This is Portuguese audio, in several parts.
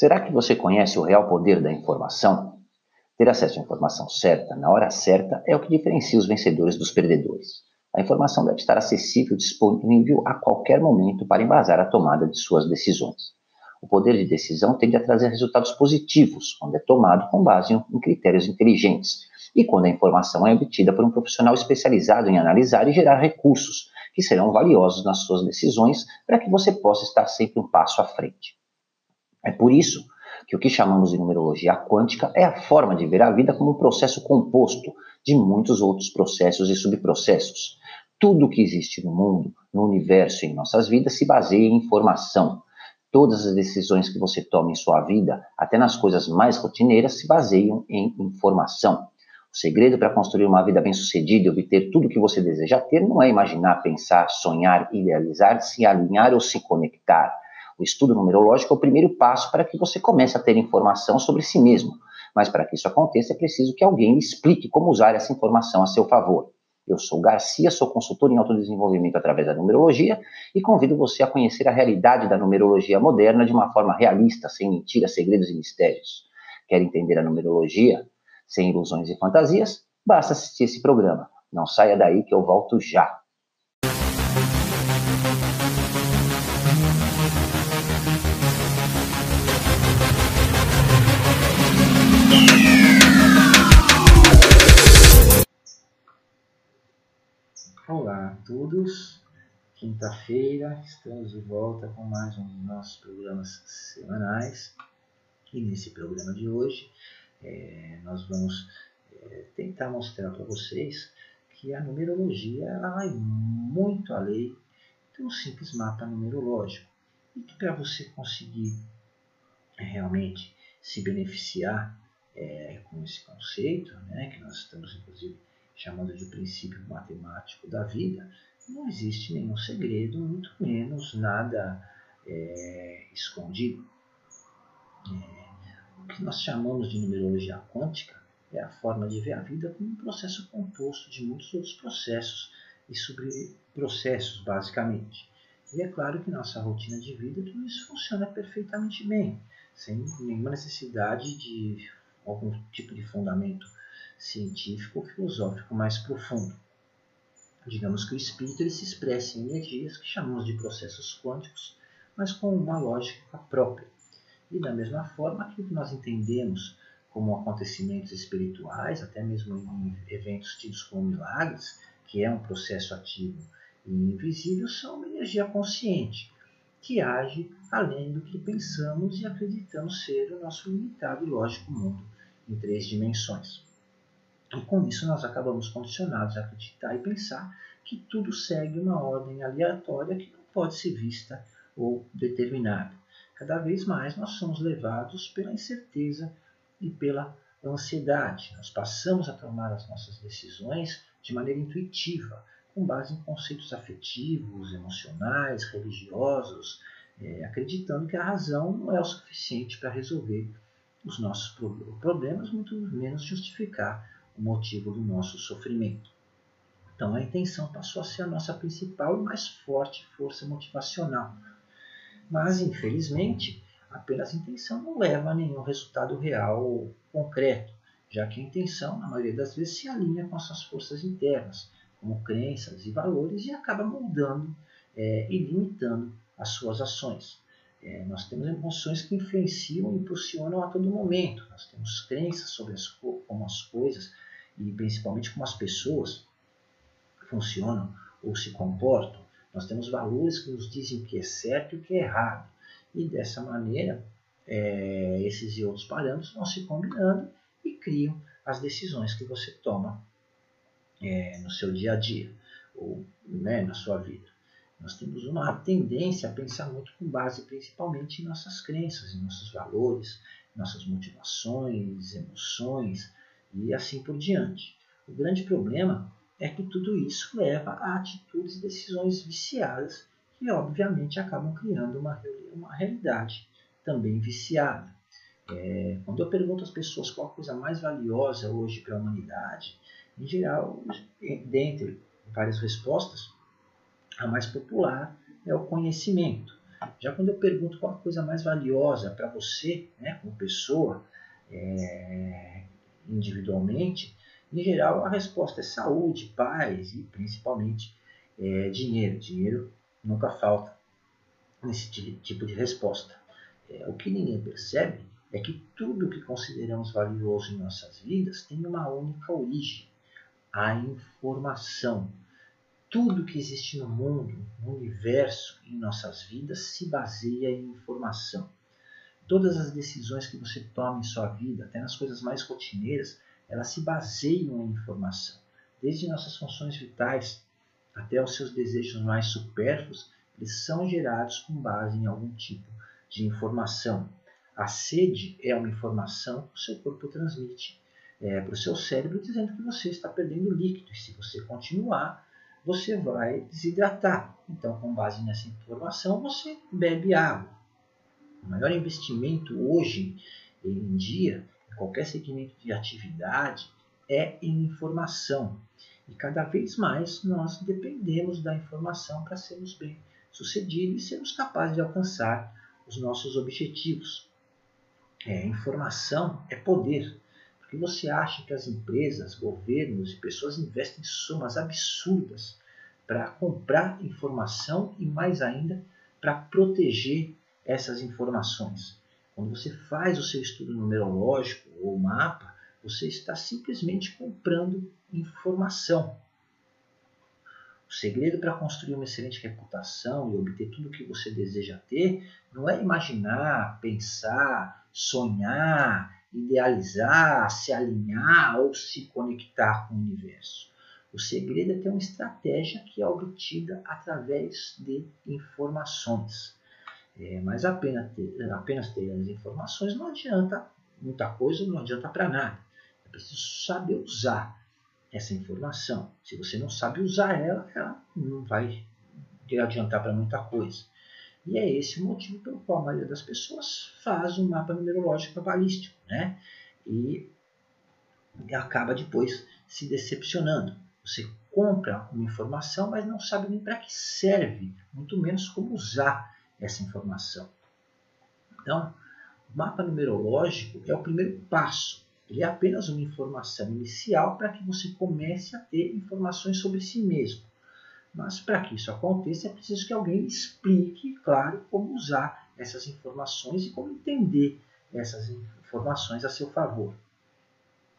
Será que você conhece o real poder da informação? Ter acesso à informação certa, na hora certa, é o que diferencia os vencedores dos perdedores. A informação deve estar acessível disponível a qualquer momento para embasar a tomada de suas decisões. O poder de decisão tende a trazer resultados positivos quando é tomado com base em critérios inteligentes e quando a informação é obtida por um profissional especializado em analisar e gerar recursos que serão valiosos nas suas decisões para que você possa estar sempre um passo à frente. É por isso que o que chamamos de numerologia quântica é a forma de ver a vida como um processo composto de muitos outros processos e subprocessos. Tudo o que existe no mundo, no universo e em nossas vidas se baseia em informação. Todas as decisões que você toma em sua vida, até nas coisas mais rotineiras, se baseiam em informação. O segredo para construir uma vida bem-sucedida e obter tudo o que você deseja ter não é imaginar, pensar, sonhar, idealizar, se alinhar ou se conectar. O estudo numerológico é o primeiro passo para que você comece a ter informação sobre si mesmo. Mas para que isso aconteça, é preciso que alguém explique como usar essa informação a seu favor. Eu sou Garcia, sou consultor em autodesenvolvimento através da numerologia e convido você a conhecer a realidade da numerologia moderna de uma forma realista, sem mentiras, segredos e mistérios. Quer entender a numerologia? sem ilusões e fantasias, basta assistir esse programa. Não saia daí que eu volto já. Olá a todos, quinta-feira estamos de volta com mais um dos nossos programas semanais. E nesse programa de hoje é, nós vamos é, tentar mostrar para vocês que a numerologia ela vai muito além de um simples mapa numerológico. E que para você conseguir é, realmente se beneficiar é, com esse conceito, né, que nós estamos inclusive chamando de princípio matemático da vida, não existe nenhum segredo, muito menos nada é, escondido. É, que nós chamamos de numerologia quântica é a forma de ver a vida como um processo composto de muitos outros processos e subprocessos, basicamente. E é claro que nossa rotina de vida tudo isso funciona perfeitamente bem, sem nenhuma necessidade de algum tipo de fundamento científico ou filosófico mais profundo. Digamos que o espírito ele se expressa em energias que chamamos de processos quânticos, mas com uma lógica própria. E da mesma forma, aquilo que nós entendemos como acontecimentos espirituais, até mesmo em eventos tidos como milagres, que é um processo ativo e invisível, são uma energia consciente, que age além do que pensamos e acreditamos ser o nosso limitado e lógico mundo em três dimensões. E com isso nós acabamos condicionados a acreditar e pensar que tudo segue uma ordem aleatória que não pode ser vista ou determinada. Cada vez mais nós somos levados pela incerteza e pela ansiedade. Nós passamos a tomar as nossas decisões de maneira intuitiva, com base em conceitos afetivos, emocionais, religiosos, é, acreditando que a razão não é o suficiente para resolver os nossos problemas, muito menos justificar o motivo do nosso sofrimento. Então a intenção passou a ser a nossa principal e mais forte força motivacional mas, infelizmente, apenas intenção não leva a nenhum resultado real ou concreto, já que a intenção, na maioria das vezes, se alinha com as suas forças internas, como crenças e valores, e acaba moldando é, e limitando as suas ações. É, nós temos emoções que influenciam e impulsionam a todo momento. Nós temos crenças sobre as, como as coisas e principalmente como as pessoas funcionam ou se comportam. Nós temos valores que nos dizem o que é certo e o que é errado. E dessa maneira, é, esses e outros parâmetros vão se combinando e criam as decisões que você toma é, no seu dia a dia ou né, na sua vida. Nós temos uma tendência a pensar muito com base principalmente em nossas crenças, em nossos valores, nossas motivações, emoções e assim por diante. O grande problema é que tudo isso leva a atitudes e decisões viciadas que, obviamente, acabam criando uma, uma realidade também viciada. É, quando eu pergunto às pessoas qual a coisa mais valiosa hoje para a humanidade, em geral, dentre várias respostas, a mais popular é o conhecimento. Já quando eu pergunto qual a coisa mais valiosa para você, né, como pessoa, é, individualmente, em geral a resposta é saúde, paz e principalmente é, dinheiro. Dinheiro nunca falta nesse tipo de resposta. É, o que ninguém percebe é que tudo que consideramos valioso em nossas vidas tem uma única origem: a informação. Tudo que existe no mundo, no universo, em nossas vidas se baseia em informação. Todas as decisões que você toma em sua vida, até nas coisas mais rotineiras, elas se baseiam em informação. Desde nossas funções vitais até os seus desejos mais supérfluos, eles são gerados com base em algum tipo de informação. A sede é uma informação que o seu corpo transmite é, para o seu cérebro dizendo que você está perdendo líquido. E se você continuar, você vai desidratar. Então, com base nessa informação, você bebe água. O maior investimento hoje em dia, em qualquer segmento de atividade, é em informação. E cada vez mais nós dependemos da informação para sermos bem sucedidos e sermos capazes de alcançar os nossos objetivos. É, informação é poder. Porque você acha que as empresas, governos e pessoas investem somas absurdas para comprar informação e mais ainda para proteger essas informações. Quando você faz o seu estudo numerológico ou mapa, você está simplesmente comprando informação. O segredo para construir uma excelente reputação e obter tudo o que você deseja ter não é imaginar, pensar, sonhar, idealizar, se alinhar ou se conectar com o universo. O segredo é ter uma estratégia que é obtida através de informações. É, mas apenas ter, apenas ter as informações não adianta muita coisa, não adianta para nada. É preciso saber usar essa informação. Se você não sabe usar ela, ela não vai adiantar para muita coisa. E é esse o motivo pelo qual a maioria das pessoas faz um mapa numerológico cabalístico, né? E acaba depois se decepcionando. Você compra uma informação, mas não sabe nem para que serve, muito menos como usar essa informação. Então, o mapa numerológico é o primeiro passo ele é apenas uma informação inicial para que você comece a ter informações sobre si mesmo. Mas para que isso aconteça, é preciso que alguém explique, claro, como usar essas informações e como entender essas informações a seu favor.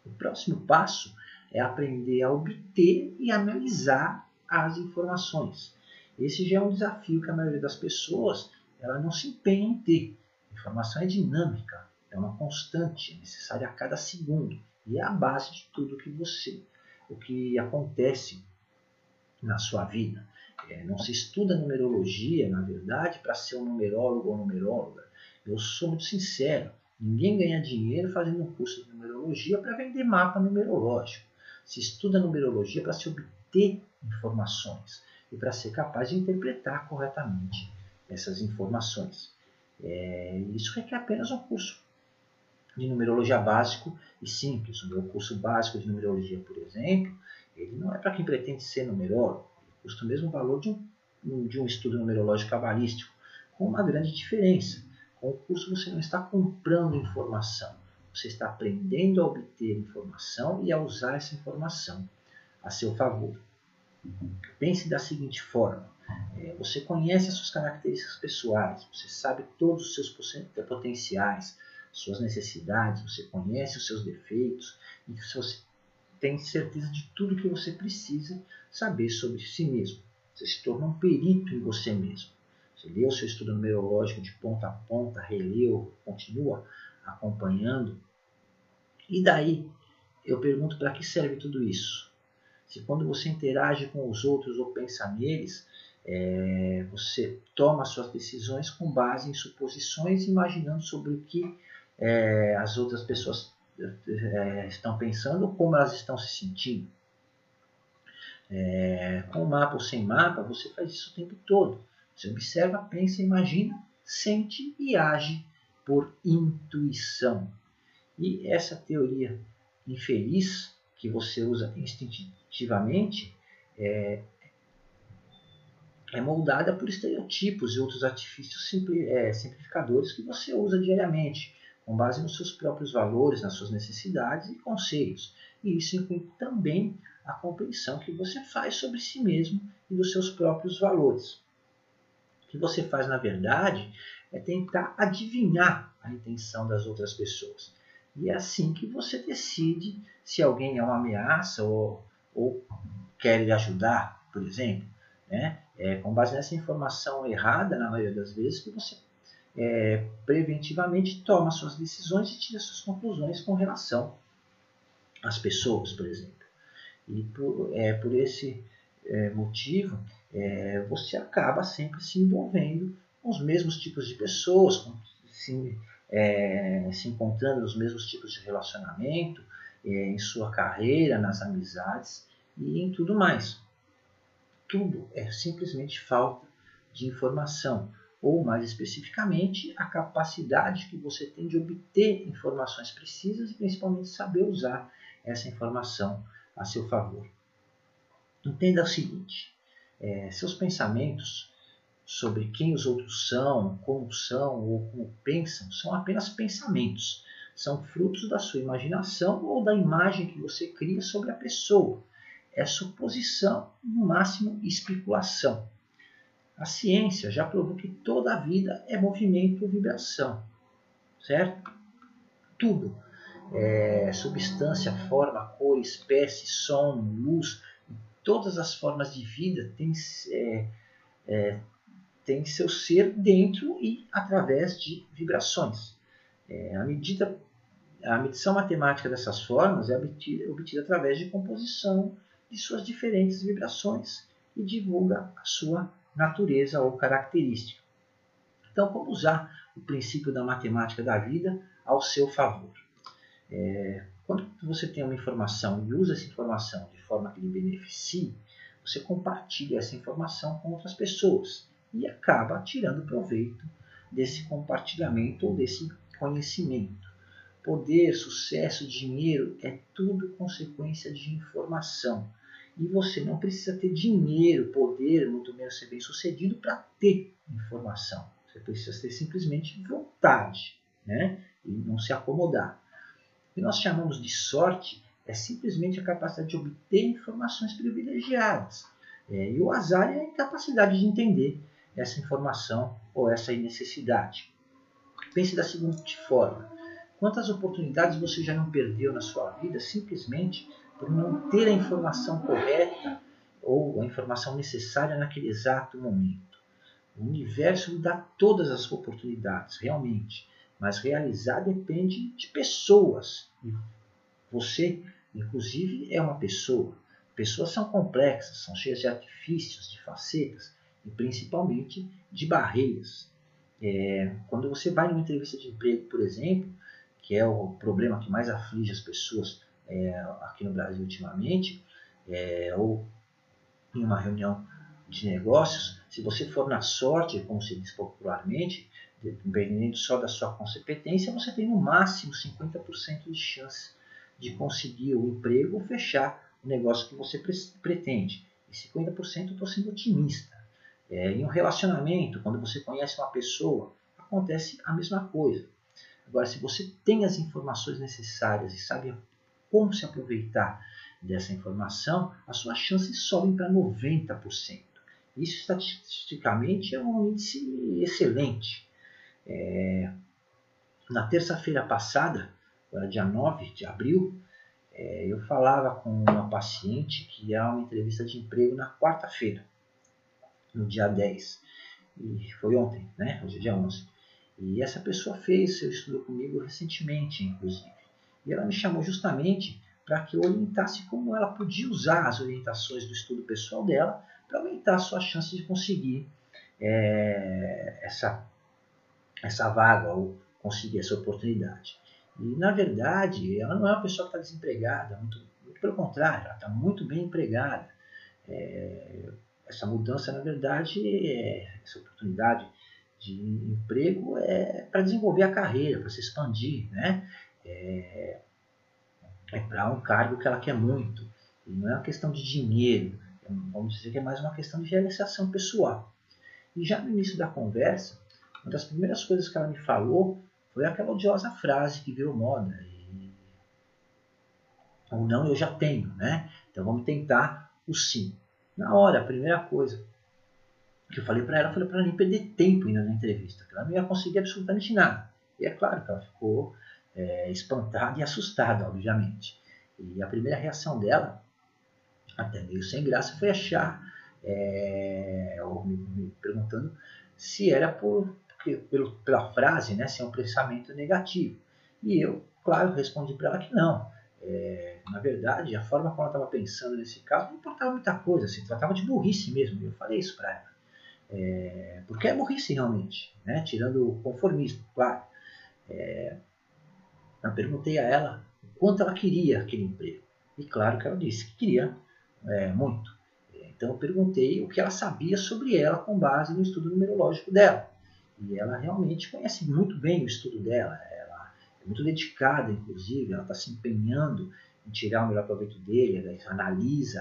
O próximo passo é aprender a obter e analisar as informações. Esse já é um desafio que a maioria das pessoas ela não se empenha em ter. Informação é dinâmica, é uma constante necessária a cada segundo e é a base de tudo que você, o que acontece na sua vida. É, não se estuda numerologia, na verdade, para ser um numerólogo ou numeróloga. Eu sou muito sincero. Ninguém ganha dinheiro fazendo um curso de numerologia para vender mapa numerológico. Se estuda numerologia para se obter informações e para ser capaz de interpretar corretamente essas informações. É, isso requer apenas um curso de numerologia básico e simples. O meu curso básico de numerologia, por exemplo, ele não é para quem pretende ser numerólogo. Ele custa o mesmo valor de um, de um estudo numerológico cabalístico, com uma grande diferença. Com o curso você não está comprando informação, você está aprendendo a obter informação e a usar essa informação a seu favor. Pense da seguinte forma: é, você conhece as suas características pessoais, você sabe todos os seus potenciais, suas necessidades, você conhece os seus defeitos e você tem certeza de tudo que você precisa saber sobre si mesmo. Você se torna um perito em você mesmo. Você o seu estudo numerológico de ponta a ponta, releu, continua acompanhando. E daí, eu pergunto para que serve tudo isso? Se quando você interage com os outros ou pensa neles, é, você toma suas decisões com base em suposições, imaginando sobre o que é, as outras pessoas é, estão pensando, como elas estão se sentindo. É, com mapa ou sem mapa, você faz isso o tempo todo. Você observa, pensa, imagina, sente e age por intuição. E essa teoria infeliz que você usa instintivamente, é, é moldada por estereotipos e outros artifícios simpli, é, simplificadores que você usa diariamente, com base nos seus próprios valores, nas suas necessidades e conceitos. E isso inclui também a compreensão que você faz sobre si mesmo e dos seus próprios valores. O que você faz, na verdade, é tentar adivinhar a intenção das outras pessoas. E é assim que você decide se alguém é uma ameaça ou, ou quer lhe ajudar, por exemplo. Né? É com base nessa informação errada, na maioria das vezes, que você é, preventivamente toma suas decisões e tira suas conclusões com relação às pessoas, por exemplo. E por, é, por esse é, motivo, é, você acaba sempre se envolvendo com os mesmos tipos de pessoas, com, é, se encontrando nos mesmos tipos de relacionamento, é, em sua carreira, nas amizades e em tudo mais. Tudo é simplesmente falta de informação, ou mais especificamente, a capacidade que você tem de obter informações precisas e principalmente saber usar essa informação a seu favor. Entenda o seguinte: é, seus pensamentos sobre quem os outros são, como são ou como pensam, são apenas pensamentos. São frutos da sua imaginação ou da imagem que você cria sobre a pessoa. É suposição, no máximo especulação. A ciência já provou que toda a vida é movimento ou vibração, certo? Tudo é, substância, forma, cor, espécie, som, luz, todas as formas de vida têm, é, é, têm seu ser dentro e através de vibrações. É, a, medida, a medição matemática dessas formas é obtida, obtida através de composição de suas diferentes vibrações e divulga a sua natureza ou característica. Então, como usar o princípio da matemática da vida ao seu favor? É, quando você tem uma informação e usa essa informação de forma que lhe beneficie, você compartilha essa informação com outras pessoas e acaba tirando proveito desse compartilhamento ou desse conhecimento. Poder, sucesso, dinheiro é tudo consequência de informação. E você não precisa ter dinheiro, poder, muito menos ser bem sucedido para ter informação. Você precisa ter simplesmente vontade né? e não se acomodar. O que nós chamamos de sorte é simplesmente a capacidade de obter informações privilegiadas. É, e o azar é a incapacidade de entender essa informação ou essa necessidade. Pense da seguinte forma: quantas oportunidades você já não perdeu na sua vida simplesmente por não ter a informação correta ou a informação necessária naquele exato momento? O universo dá todas as oportunidades, realmente mas realizar depende de pessoas. Você, inclusive, é uma pessoa. Pessoas são complexas, são cheias de artifícios, de facetas e principalmente de barreiras. É, quando você vai numa entrevista de emprego, por exemplo, que é o problema que mais aflige as pessoas é, aqui no Brasil ultimamente, é, ou em uma reunião de negócios, se você for na sorte, como se diz popularmente, dependendo só da sua competência, você tem no máximo 50% de chance de conseguir o emprego ou fechar o negócio que você pretende. E 50% estou sendo otimista. É, em um relacionamento, quando você conhece uma pessoa, acontece a mesma coisa. Agora, se você tem as informações necessárias e sabe como se aproveitar dessa informação, as suas chances sobem para 90%. Isso estatisticamente é um índice excelente. É, na terça-feira passada, dia 9 de abril, é, eu falava com uma paciente que ia uma entrevista de emprego na quarta-feira, no dia 10. E foi ontem, né? Hoje é dia 11. E essa pessoa fez seu estudo comigo recentemente, inclusive. E ela me chamou justamente para que eu orientasse como ela podia usar as orientações do estudo pessoal dela para aumentar a sua chance de conseguir é, essa essa vaga ou conseguir essa oportunidade. E, na verdade, ela não é uma pessoa que está desempregada, muito, muito, pelo contrário, ela está muito bem empregada. É, essa mudança, na verdade, é, essa oportunidade de emprego é para desenvolver a carreira, para se expandir, né? É, é para um cargo que ela quer muito. E não é uma questão de dinheiro, é vamos dizer que é mais uma questão de realização pessoal. E já no início da conversa, uma das primeiras coisas que ela me falou foi aquela odiosa frase que virou moda. E... Ou não, eu já tenho, né? Então vamos tentar o sim. Na hora, a primeira coisa que eu falei para ela, foi para ela nem perder tempo ainda na entrevista, que ela não ia conseguir absolutamente nada. E é claro que ela ficou é, espantada e assustada, obviamente. E a primeira reação dela, até meio sem graça, foi achar, é, ou me, me, perguntando se era por, porque, pelo, pela frase, né, se é um pensamento negativo. E eu, claro, respondi para ela que não. É, na verdade, a forma como ela estava pensando nesse caso não importava muita coisa, se tratava de burrice mesmo. Eu falei isso para ela. É, porque é burrice realmente, né? tirando o conformismo, claro. É, eu perguntei a ela o quanto ela queria aquele emprego. E claro que ela disse que queria é, muito. Então eu perguntei o que ela sabia sobre ela com base no estudo numerológico dela. E ela realmente conhece muito bem o estudo dela. É muito dedicada, inclusive, ela está se empenhando em tirar o melhor proveito dele, ela analisa,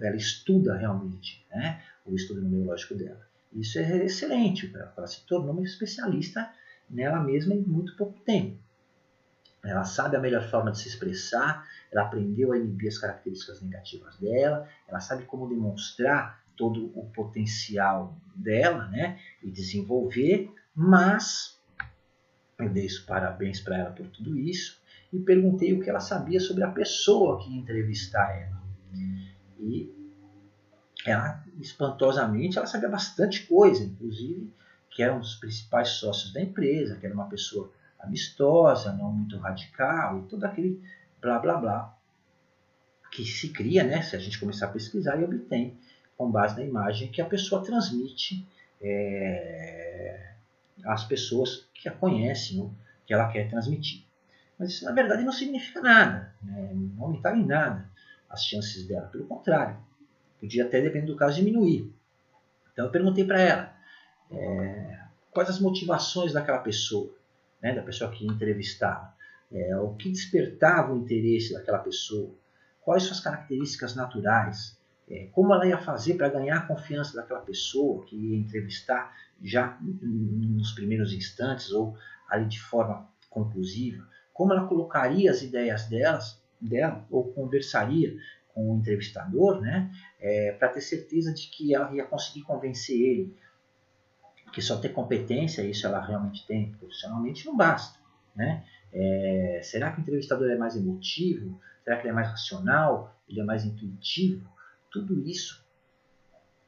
ela estuda realmente né, o estudo numerológico dela. Isso é excelente, ela se tornou uma especialista nela mesma em muito pouco tempo. Ela sabe a melhor forma de se expressar, ela aprendeu a inibir as características negativas dela, ela sabe como demonstrar todo o potencial dela né, e desenvolver, mas eu dei os parabéns para ela por tudo isso e perguntei o que ela sabia sobre a pessoa que ia entrevistar ela. E ela, espantosamente, ela sabia bastante coisa, inclusive que era um dos principais sócios da empresa, que era uma pessoa amistosa, não muito radical e todo aquele blá blá blá que se cria, né, se a gente começar a pesquisar e obtém com base na imagem que a pessoa transmite é, às pessoas que a conhecem, ou que ela quer transmitir. Mas isso na verdade não significa nada, né? não aumentar em nada as chances dela, pelo contrário, podia até, dependendo do caso, diminuir. Então eu perguntei para ela é, quais as motivações daquela pessoa né, da pessoa que entrevistava, é, o que despertava o interesse daquela pessoa, quais suas características naturais, é, como ela ia fazer para ganhar a confiança daquela pessoa que ia entrevistar já nos primeiros instantes ou ali de forma conclusiva, como ela colocaria as ideias delas, dela ou conversaria com o entrevistador, né, é, para ter certeza de que ela ia conseguir convencer ele que só ter competência, isso ela realmente tem profissionalmente, não basta. Né? É, será que o entrevistador é mais emotivo? Será que ele é mais racional? Ele é mais intuitivo? Tudo isso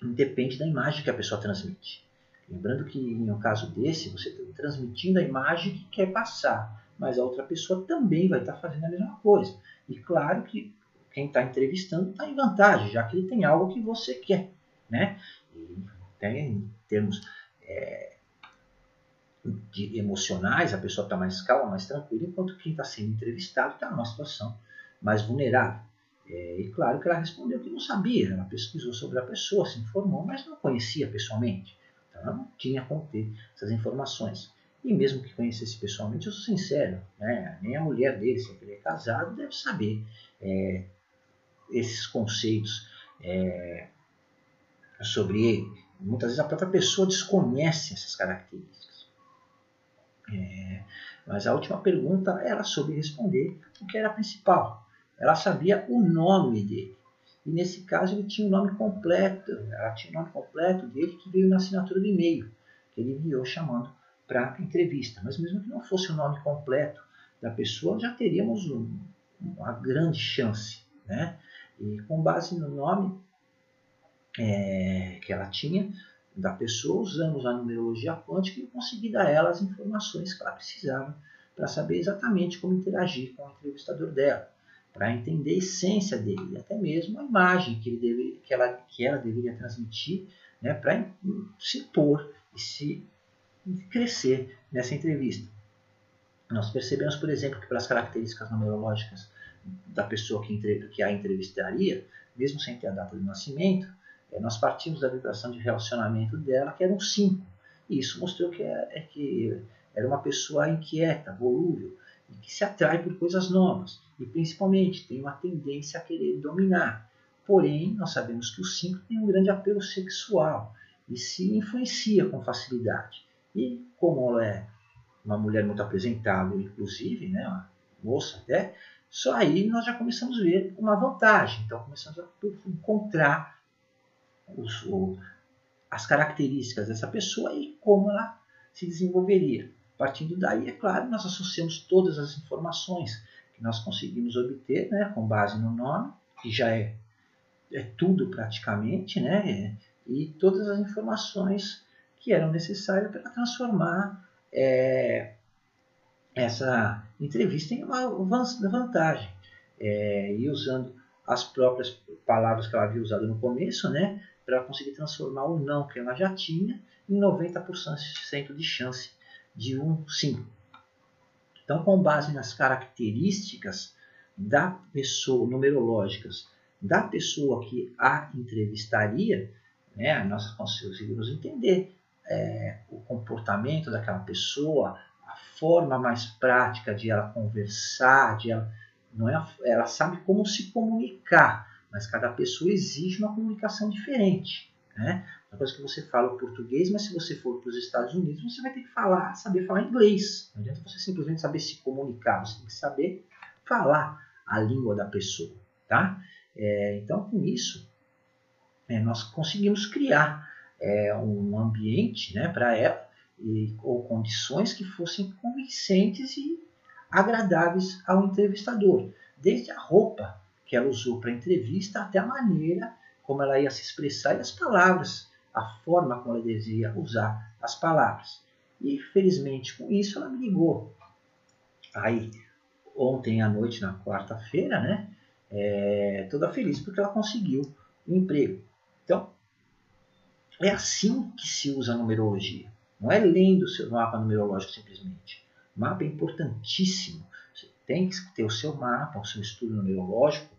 depende da imagem que a pessoa transmite. Lembrando que em um caso desse, você está transmitindo a imagem que quer passar, mas a outra pessoa também vai estar tá fazendo a mesma coisa. E claro que quem está entrevistando está em vantagem, já que ele tem algo que você quer. Né? Tem, em termos é, de, emocionais, a pessoa está mais calma, mais tranquila, enquanto quem está sendo entrevistado está numa situação mais vulnerável. É, e claro que ela respondeu que não sabia, ela pesquisou sobre a pessoa, se informou, mas não conhecia pessoalmente. Então ela não tinha como ter essas informações. E mesmo que conhecesse pessoalmente, eu sou sincero, né? nem a mulher dele, se ele é casado, deve saber é, esses conceitos é, sobre ele. Muitas vezes a própria pessoa desconhece essas características. É, mas a última pergunta ela soube responder o que era principal. Ela sabia o nome dele. E nesse caso ele tinha o nome completo. Ela tinha o nome completo dele que veio na assinatura do e-mail que ele enviou chamando para a entrevista. Mas mesmo que não fosse o nome completo da pessoa, já teríamos um, uma grande chance. Né? E com base no nome, é, que ela tinha da pessoa, usamos a numerologia quântica e consegui dar a ela as informações que ela precisava para saber exatamente como interagir com o entrevistador dela, para entender a essência dele até mesmo a imagem que, ele deve, que, ela, que ela deveria transmitir né, para se impor e se crescer nessa entrevista. Nós percebemos, por exemplo, que pelas características numerológicas da pessoa que, que a entrevistaria, mesmo sem ter a data de nascimento, é, nós partimos da vibração de relacionamento dela, que era um 5. E isso mostrou que, é, é, que era uma pessoa inquieta, volúvel, e que se atrai por coisas novas. E principalmente tem uma tendência a querer dominar. Porém, nós sabemos que o 5 tem um grande apelo sexual e se influencia com facilidade. E como ela é uma mulher muito apresentável, inclusive, né, uma moça até, só aí nós já começamos a ver uma vantagem. Então começamos a encontrar os, as características dessa pessoa e como ela se desenvolveria. Partindo daí, é claro, nós associamos todas as informações que nós conseguimos obter, né, com base no nome, que já é, é tudo praticamente, né, e todas as informações que eram necessárias para transformar é, essa entrevista em uma vantagem. É, e usando as próprias palavras que ela havia usado no começo, né, para conseguir transformar o não que ela já tinha em 90% de chance de um sim. Então, com base nas características da pessoa, numerológicas, da pessoa que a entrevistaria, né, nós conseguimos entender é, o comportamento daquela pessoa, a forma mais prática de ela conversar, de ela, não é, ela sabe como se comunicar, mas cada pessoa exige uma comunicação diferente. Né? Uma coisa que você fala português, mas se você for para os Estados Unidos, você vai ter que falar, saber falar inglês. Não adianta você simplesmente saber se comunicar, você tem que saber falar a língua da pessoa. Tá? É, então, com isso, é, nós conseguimos criar é, um ambiente né, para ela e, ou condições que fossem convincentes e agradáveis ao entrevistador, desde a roupa que ela usou para a entrevista até a maneira como ela ia se expressar e as palavras, a forma como ela deseja usar as palavras. E felizmente com isso ela me ligou. Aí ontem à noite, na quarta-feira, né? É, toda feliz porque ela conseguiu um emprego. Então, é assim que se usa a numerologia. Não é lendo o seu mapa numerológico simplesmente. O mapa é importantíssimo. Você tem que ter o seu mapa, o seu estudo numerológico,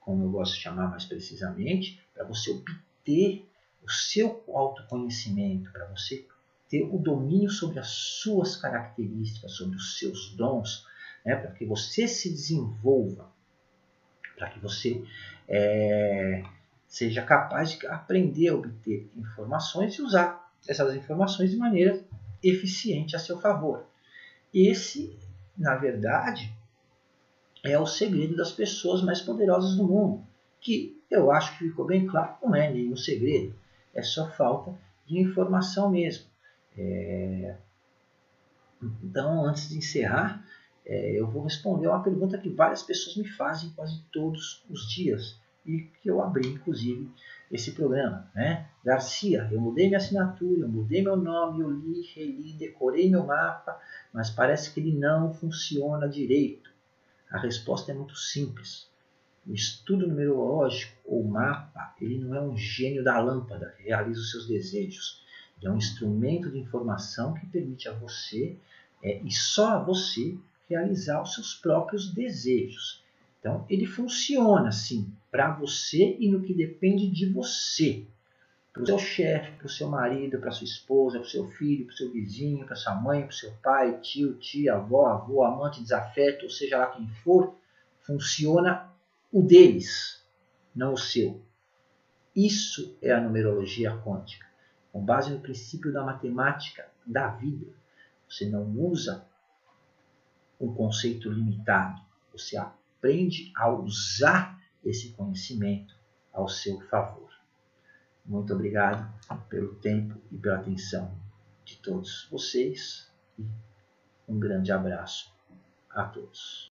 como eu gosto de chamar mais precisamente, para você obter o seu autoconhecimento, para você ter o domínio sobre as suas características, sobre os seus dons, né, para que você se desenvolva, para que você é, seja capaz de aprender a obter informações e usar essas informações de maneira eficiente a seu favor. Esse, na verdade, é o segredo das pessoas mais poderosas do mundo, que eu acho que ficou bem claro, não é nenhum segredo, é só falta de informação mesmo. É... Então, antes de encerrar, é, eu vou responder uma pergunta que várias pessoas me fazem quase todos os dias e que eu abri, inclusive, esse programa. Né? Garcia, eu mudei minha assinatura, eu mudei meu nome, eu li, reli, decorei meu mapa, mas parece que ele não funciona direito. A resposta é muito simples. O estudo numerológico ou mapa, ele não é um gênio da lâmpada que realiza os seus desejos. Ele é um instrumento de informação que permite a você é, e só a você realizar os seus próprios desejos. Então, ele funciona assim para você e no que depende de você. Para o seu chefe, para o seu marido, para sua esposa, para o seu filho, para o seu vizinho, para sua mãe, para o seu pai, tio, tia, avó, avô, amante, desafeto, ou seja lá quem for, funciona o deles, não o seu. Isso é a numerologia quântica, com base no princípio da matemática da vida. Você não usa um conceito limitado, você aprende a usar esse conhecimento ao seu favor. Muito obrigado pelo tempo e pela atenção de todos vocês e um grande abraço a todos.